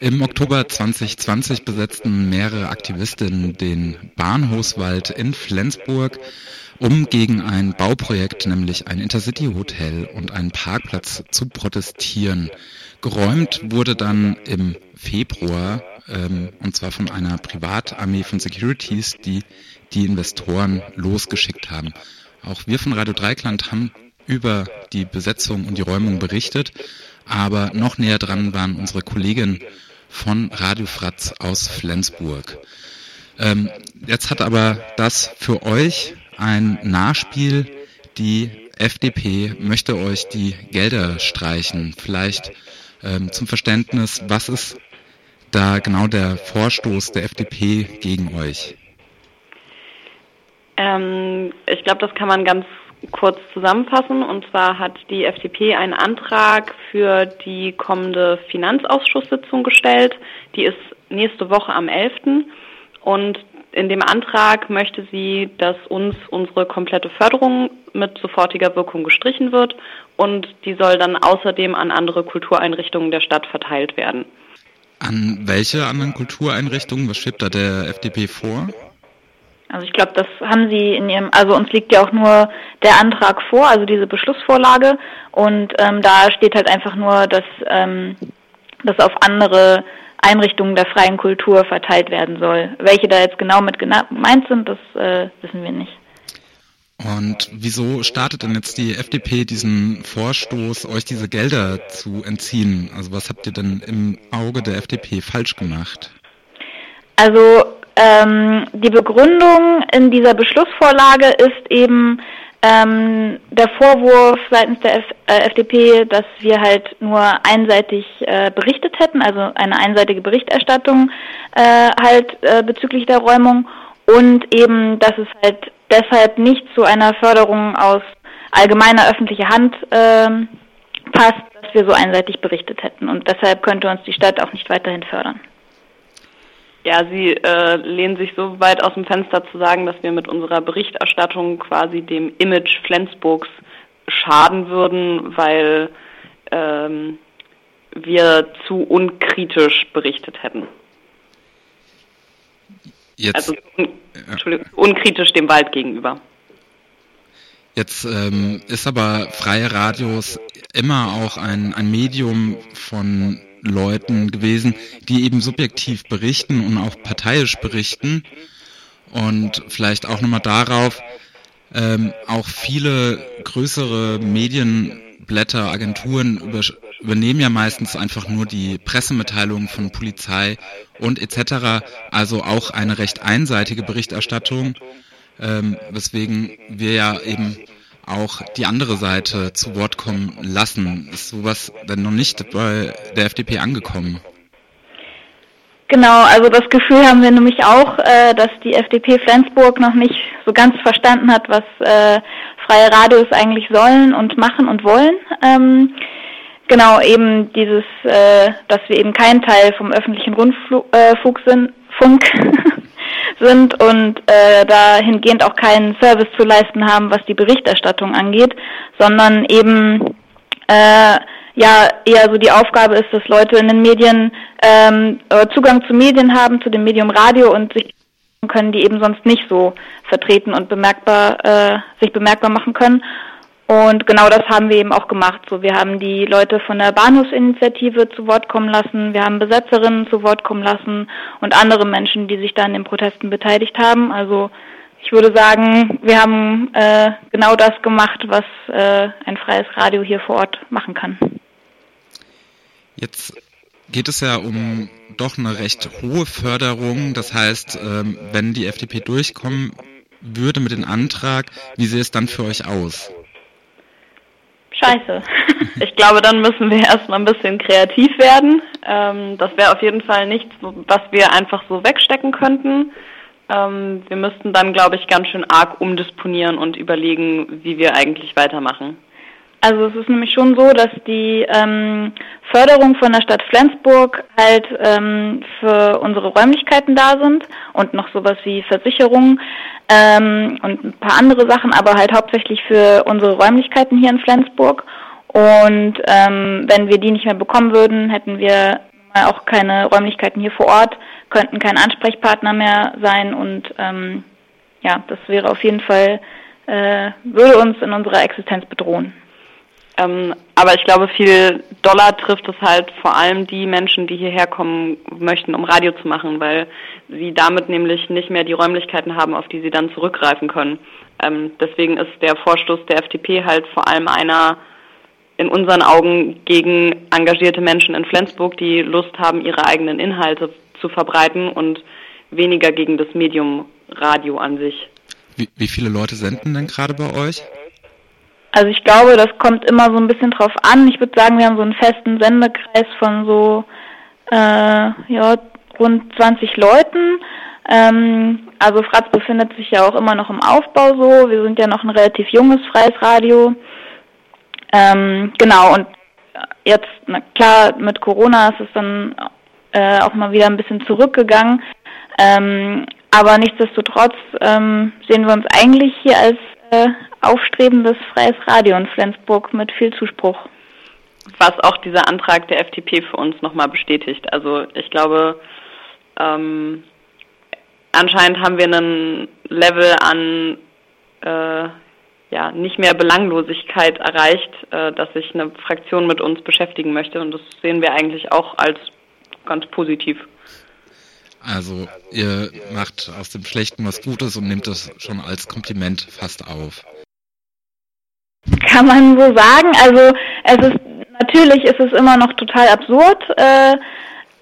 Im Oktober 2020 besetzten mehrere Aktivistinnen den Bahnhofswald in Flensburg, um gegen ein Bauprojekt, nämlich ein Intercity-Hotel und einen Parkplatz zu protestieren. Geräumt wurde dann im Februar, ähm, und zwar von einer Privatarmee von Securities, die die Investoren losgeschickt haben. Auch wir von Radio Dreikland haben über die Besetzung und die Räumung berichtet, aber noch näher dran waren unsere Kolleginnen von Radio Fratz aus Flensburg. Ähm, jetzt hat aber das für euch ein Nachspiel. Die FDP möchte euch die Gelder streichen. Vielleicht ähm, zum Verständnis, was ist da genau der Vorstoß der FDP gegen euch? Ähm, ich glaube, das kann man ganz kurz zusammenfassen. Und zwar hat die FDP einen Antrag für die kommende Finanzausschusssitzung gestellt. Die ist nächste Woche am 11. Und in dem Antrag möchte sie, dass uns unsere komplette Förderung mit sofortiger Wirkung gestrichen wird und die soll dann außerdem an andere Kultureinrichtungen der Stadt verteilt werden. An welche anderen Kultureinrichtungen? Was schwebt da der FDP vor? Also ich glaube, das haben Sie in Ihrem, also uns liegt ja auch nur der Antrag vor, also diese Beschlussvorlage und ähm, da steht halt einfach nur, dass ähm, das auf andere Einrichtungen der freien Kultur verteilt werden soll. Welche da jetzt genau mit gemeint sind, das äh, wissen wir nicht. Und wieso startet denn jetzt die FDP diesen Vorstoß, euch diese Gelder zu entziehen? Also was habt ihr denn im Auge der FDP falsch gemacht? Also ähm, die Begründung in dieser Beschlussvorlage ist eben ähm, der Vorwurf seitens der F äh, FDP, dass wir halt nur einseitig äh, berichtet hätten, also eine einseitige Berichterstattung äh, halt äh, bezüglich der Räumung und eben, dass es halt deshalb nicht zu einer Förderung aus allgemeiner öffentlicher Hand ähm, passt, dass wir so einseitig berichtet hätten und deshalb könnte uns die Stadt auch nicht weiterhin fördern. Ja, Sie äh, lehnen sich so weit aus dem Fenster zu sagen, dass wir mit unserer Berichterstattung quasi dem Image Flensburgs schaden würden, weil ähm, wir zu unkritisch berichtet hätten. Jetzt, also un unkritisch dem Wald gegenüber. Jetzt ähm, ist aber freie Radios immer auch ein, ein Medium von Leuten gewesen, die eben subjektiv berichten und auch parteiisch berichten. Und vielleicht auch nochmal darauf, ähm, auch viele größere Medienblätter, Agenturen über, übernehmen ja meistens einfach nur die Pressemitteilungen von Polizei und etc. Also auch eine recht einseitige Berichterstattung, ähm, weswegen wir ja eben auch die andere Seite zu Wort kommen lassen. Ist sowas denn noch nicht bei der FDP angekommen? Genau, also das Gefühl haben wir nämlich auch, äh, dass die FDP Flensburg noch nicht so ganz verstanden hat, was äh, freie Radios eigentlich sollen und machen und wollen. Ähm, genau, eben dieses, äh, dass wir eben kein Teil vom öffentlichen Rundfunk äh, sind, Funk sind und äh, dahingehend auch keinen Service zu leisten haben, was die Berichterstattung angeht, sondern eben äh, ja eher so die Aufgabe ist, dass Leute in den Medien ähm, äh, Zugang zu Medien haben, zu dem Medium Radio und sich können, die eben sonst nicht so vertreten und bemerkbar äh, sich bemerkbar machen können. Und genau das haben wir eben auch gemacht. So, wir haben die Leute von der Bahnhofsinitiative zu Wort kommen lassen, wir haben Besetzerinnen zu Wort kommen lassen und andere Menschen, die sich da an den Protesten beteiligt haben. Also ich würde sagen, wir haben äh, genau das gemacht, was äh, ein freies Radio hier vor Ort machen kann. Jetzt geht es ja um doch eine recht hohe Förderung. Das heißt, ähm, wenn die FDP durchkommen würde mit dem Antrag, wie sähe es dann für euch aus? Scheiße. Ich glaube, dann müssen wir erstmal ein bisschen kreativ werden. Ähm, das wäre auf jeden Fall nichts, was wir einfach so wegstecken könnten. Ähm, wir müssten dann, glaube ich, ganz schön arg umdisponieren und überlegen, wie wir eigentlich weitermachen. Also es ist nämlich schon so, dass die ähm, Förderung von der Stadt Flensburg halt ähm, für unsere Räumlichkeiten da sind und noch sowas wie Versicherungen ähm, und ein paar andere Sachen, aber halt hauptsächlich für unsere Räumlichkeiten hier in Flensburg. Und ähm, wenn wir die nicht mehr bekommen würden, hätten wir auch keine Räumlichkeiten hier vor Ort, könnten kein Ansprechpartner mehr sein und ähm, ja, das wäre auf jeden Fall, äh, würde uns in unserer Existenz bedrohen. Ähm, aber ich glaube, viel doller trifft es halt vor allem die Menschen, die hierher kommen möchten, um Radio zu machen, weil sie damit nämlich nicht mehr die Räumlichkeiten haben, auf die sie dann zurückgreifen können. Ähm, deswegen ist der Vorstoß der FDP halt vor allem einer in unseren Augen gegen engagierte Menschen in Flensburg, die Lust haben, ihre eigenen Inhalte zu verbreiten und weniger gegen das Medium Radio an sich. Wie, wie viele Leute senden denn gerade bei euch? Also ich glaube, das kommt immer so ein bisschen drauf an. Ich würde sagen, wir haben so einen festen Sendekreis von so äh, ja, rund 20 Leuten. Ähm, also Fratz befindet sich ja auch immer noch im Aufbau so. Wir sind ja noch ein relativ junges freies Radio. Ähm, genau, und jetzt, na klar, mit Corona ist es dann äh, auch mal wieder ein bisschen zurückgegangen. Ähm, aber nichtsdestotrotz ähm, sehen wir uns eigentlich hier als äh, aufstrebendes freies Radio in Flensburg mit viel Zuspruch. Was auch dieser Antrag der FDP für uns nochmal bestätigt. Also ich glaube, ähm, anscheinend haben wir einen Level an äh, ja, nicht mehr Belanglosigkeit erreicht, äh, dass sich eine Fraktion mit uns beschäftigen möchte. Und das sehen wir eigentlich auch als ganz positiv. Also ihr macht aus dem Schlechten was Gutes und nehmt das schon als Kompliment fast auf. Kann man so sagen. Also es ist natürlich ist es immer noch total absurd, äh,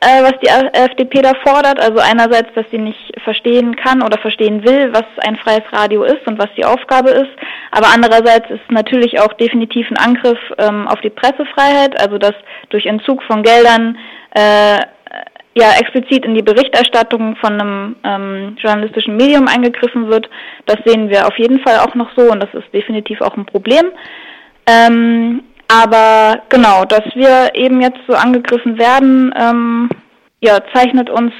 äh, was die FDP da fordert. Also einerseits, dass sie nicht verstehen kann oder verstehen will, was ein freies Radio ist und was die Aufgabe ist. Aber andererseits ist natürlich auch definitiv ein Angriff ähm, auf die Pressefreiheit, also dass durch Entzug von Geldern äh, ja explizit in die Berichterstattung von einem ähm, journalistischen Medium eingegriffen wird. Das sehen wir auf jeden Fall auch noch so und das ist definitiv auch ein Problem. Ähm, aber genau, dass wir eben jetzt so angegriffen werden, ähm, ja, zeichnet uns,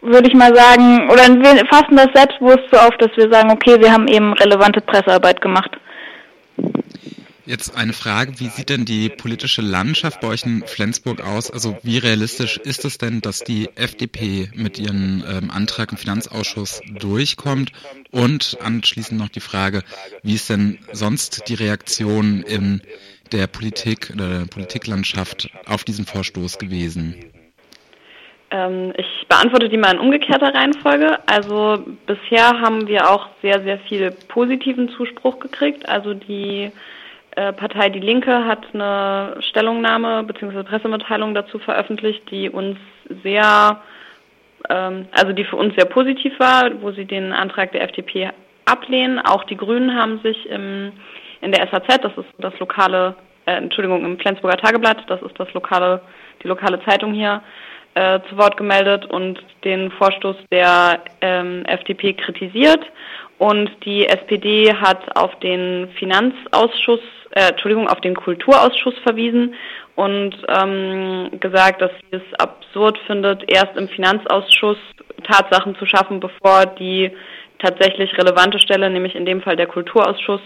würde ich mal sagen, oder wir fassen das selbstbewusst so auf, dass wir sagen, okay, wir haben eben relevante Pressearbeit gemacht. Jetzt eine Frage, wie sieht denn die politische Landschaft bei euch in Flensburg aus? Also wie realistisch ist es denn, dass die FDP mit ihrem ähm, Antrag im Finanzausschuss durchkommt? Und anschließend noch die Frage, wie ist denn sonst die Reaktion in der Politik oder der Politiklandschaft auf diesen Vorstoß gewesen? Ähm, ich beantworte die mal in umgekehrter Reihenfolge. Also bisher haben wir auch sehr, sehr viel positiven Zuspruch gekriegt. Also die Partei Die Linke hat eine Stellungnahme bzw. Pressemitteilung dazu veröffentlicht, die uns sehr, ähm, also die für uns sehr positiv war, wo sie den Antrag der FDP ablehnen. Auch die Grünen haben sich im, in der SAZ, das ist das lokale, äh, Entschuldigung, im Flensburger Tageblatt, das ist das lokale, die lokale Zeitung hier, äh, zu Wort gemeldet und den Vorstoß der ähm, FDP kritisiert. Und die SPD hat auf den Finanzausschuss äh, Entschuldigung, auf den Kulturausschuss verwiesen und ähm, gesagt, dass sie es absurd findet, erst im Finanzausschuss Tatsachen zu schaffen, bevor die tatsächlich relevante Stelle, nämlich in dem Fall der Kulturausschuss,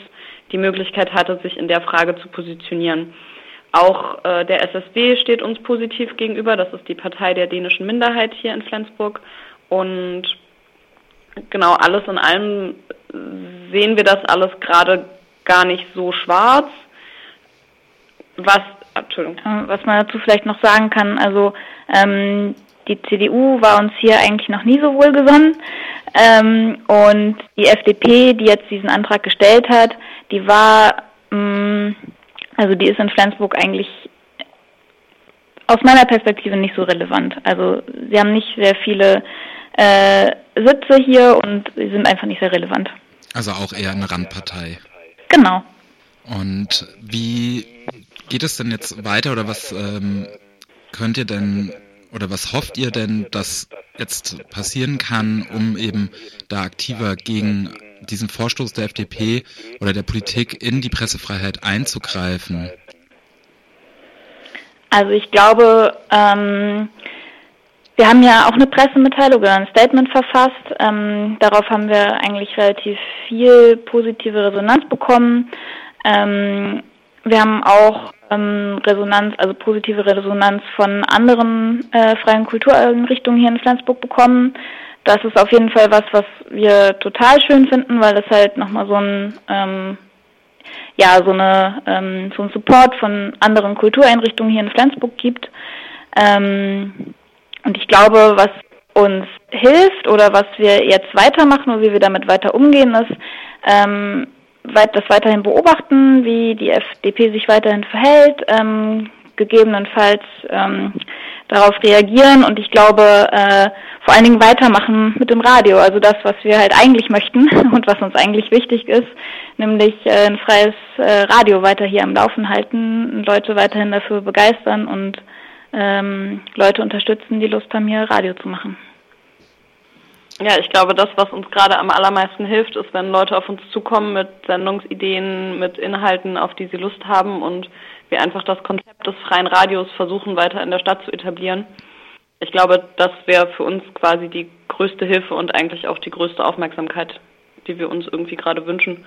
die Möglichkeit hatte, sich in der Frage zu positionieren. Auch äh, der SSB steht uns positiv gegenüber. Das ist die Partei der dänischen Minderheit hier in Flensburg. Und genau alles in allem sehen wir das alles gerade gar nicht so schwarz. Was, Entschuldigung. Äh, was man dazu vielleicht noch sagen kann, also ähm, die CDU war uns hier eigentlich noch nie so wohlgesonnen. Ähm, und die FDP, die jetzt diesen Antrag gestellt hat, die war, ähm, also die ist in Flensburg eigentlich aus meiner Perspektive nicht so relevant. Also sie haben nicht sehr viele äh, Sitze hier und sie sind einfach nicht sehr relevant. Also auch eher eine Randpartei. Genau. Und wie geht es denn jetzt weiter oder was ähm, könnt ihr denn oder was hofft ihr denn, dass jetzt passieren kann, um eben da aktiver gegen diesen Vorstoß der FDP oder der Politik in die Pressefreiheit einzugreifen? Also ich glaube, ähm, wir haben ja auch eine Pressemitteilung oder ein Statement verfasst. Ähm, darauf haben wir eigentlich relativ viel positive Resonanz bekommen. Ähm, wir haben auch ähm, Resonanz, also positive Resonanz von anderen äh, freien Kultureinrichtungen hier in Flensburg bekommen. Das ist auf jeden Fall was, was wir total schön finden, weil das halt nochmal so ein ähm, ja so eine ähm, so ein Support von anderen Kultureinrichtungen hier in Flensburg gibt. Ähm, und ich glaube, was uns hilft oder was wir jetzt weitermachen oder wie wir damit weiter umgehen, ist ähm, das weiterhin beobachten, wie die FDP sich weiterhin verhält, ähm, gegebenenfalls ähm, darauf reagieren und ich glaube äh, vor allen Dingen weitermachen mit dem Radio, also das, was wir halt eigentlich möchten und was uns eigentlich wichtig ist, nämlich äh, ein freies äh, Radio weiter hier am Laufen halten, Leute weiterhin dafür begeistern und ähm, Leute unterstützen, die Lust haben, hier Radio zu machen. Ja, ich glaube, das, was uns gerade am allermeisten hilft, ist, wenn Leute auf uns zukommen mit Sendungsideen, mit Inhalten, auf die sie Lust haben und wir einfach das Konzept des freien Radios versuchen, weiter in der Stadt zu etablieren. Ich glaube, das wäre für uns quasi die größte Hilfe und eigentlich auch die größte Aufmerksamkeit, die wir uns irgendwie gerade wünschen.